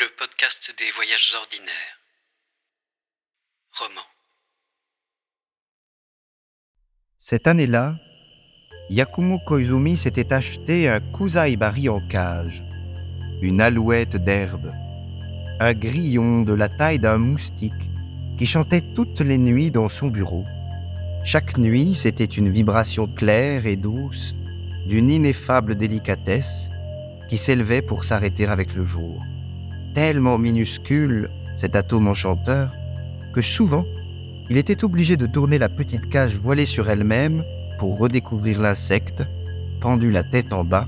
le podcast des voyages ordinaires. Roman. Cette année-là, Yakumo Koizumi s'était acheté un kusaibari en cage, une alouette d'herbe, un grillon de la taille d'un moustique qui chantait toutes les nuits dans son bureau. Chaque nuit, c'était une vibration claire et douce, d'une ineffable délicatesse, qui s'élevait pour s'arrêter avec le jour. Tellement minuscule, cet atome enchanteur, que souvent, il était obligé de tourner la petite cage voilée sur elle-même pour redécouvrir l'insecte, pendu la tête en bas,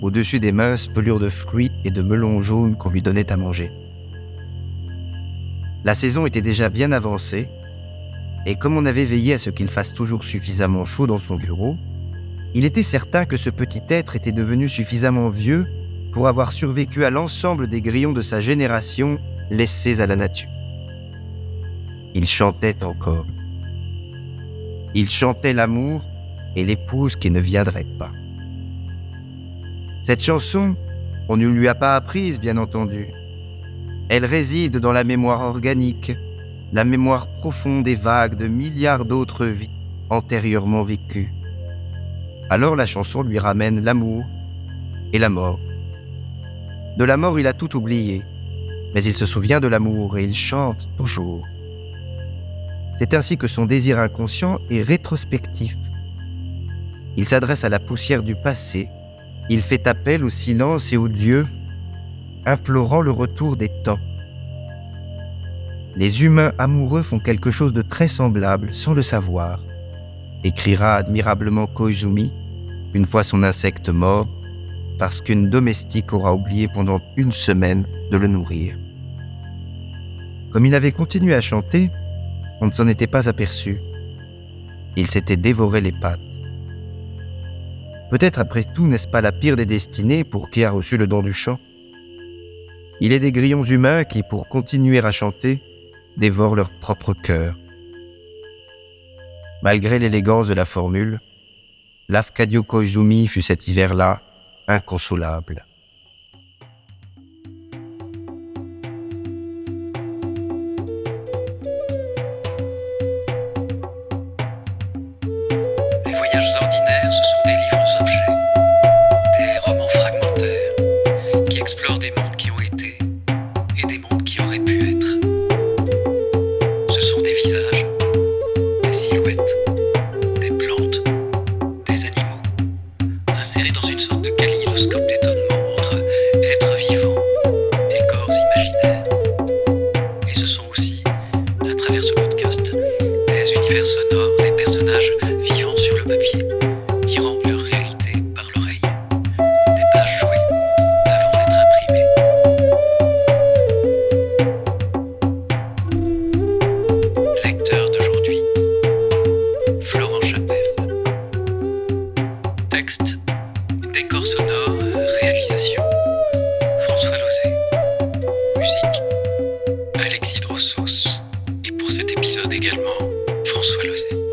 au-dessus des minces pelures de fruits et de melons jaunes qu'on lui donnait à manger. La saison était déjà bien avancée, et comme on avait veillé à ce qu'il fasse toujours suffisamment chaud dans son bureau, il était certain que ce petit être était devenu suffisamment vieux pour avoir survécu à l'ensemble des grillons de sa génération laissés à la nature. Il chantait encore. Il chantait l'amour et l'épouse qui ne viendrait pas. Cette chanson, on ne lui a pas apprise, bien entendu. Elle réside dans la mémoire organique, la mémoire profonde et vague de milliards d'autres vies antérieurement vécues. Alors la chanson lui ramène l'amour et la mort. De la mort, il a tout oublié, mais il se souvient de l'amour et il chante toujours. C'est ainsi que son désir inconscient est rétrospectif. Il s'adresse à la poussière du passé, il fait appel au silence et au Dieu, implorant le retour des temps. Les humains amoureux font quelque chose de très semblable sans le savoir, écrira admirablement Koizumi une fois son insecte mort, parce qu'une domestique aura oublié pendant une semaine de le nourrir. Comme il avait continué à chanter, on ne s'en était pas aperçu. Il s'était dévoré les pattes. Peut-être après tout n'est-ce pas la pire des destinées pour qui a reçu le don du chant? Il est des grillons humains qui, pour continuer à chanter, dévorent leur propre cœur. Malgré l'élégance de la formule, l'Afkadio Koizumi fut cet hiver-là inconsolable. Les voyages ordinaires, ce sont des livres objets, des romans fragmentaires qui explorent des mondes qui ont été et des mondes qui auraient pu être. Ce sont des visages, des silhouettes, des plantes, des animaux, insérés dans une sorte de kaléidoscope sonores, des personnages vivant sur le papier, qui rendent leur réalité par l'oreille. Des pages jouées avant d'être imprimées. Lecteur d'aujourd'hui, Florent Chapelle. Texte, décor sonore, réalisation, François Lozé. Musique, Alexis Drossos. Et pour cet épisode également, François Lozet.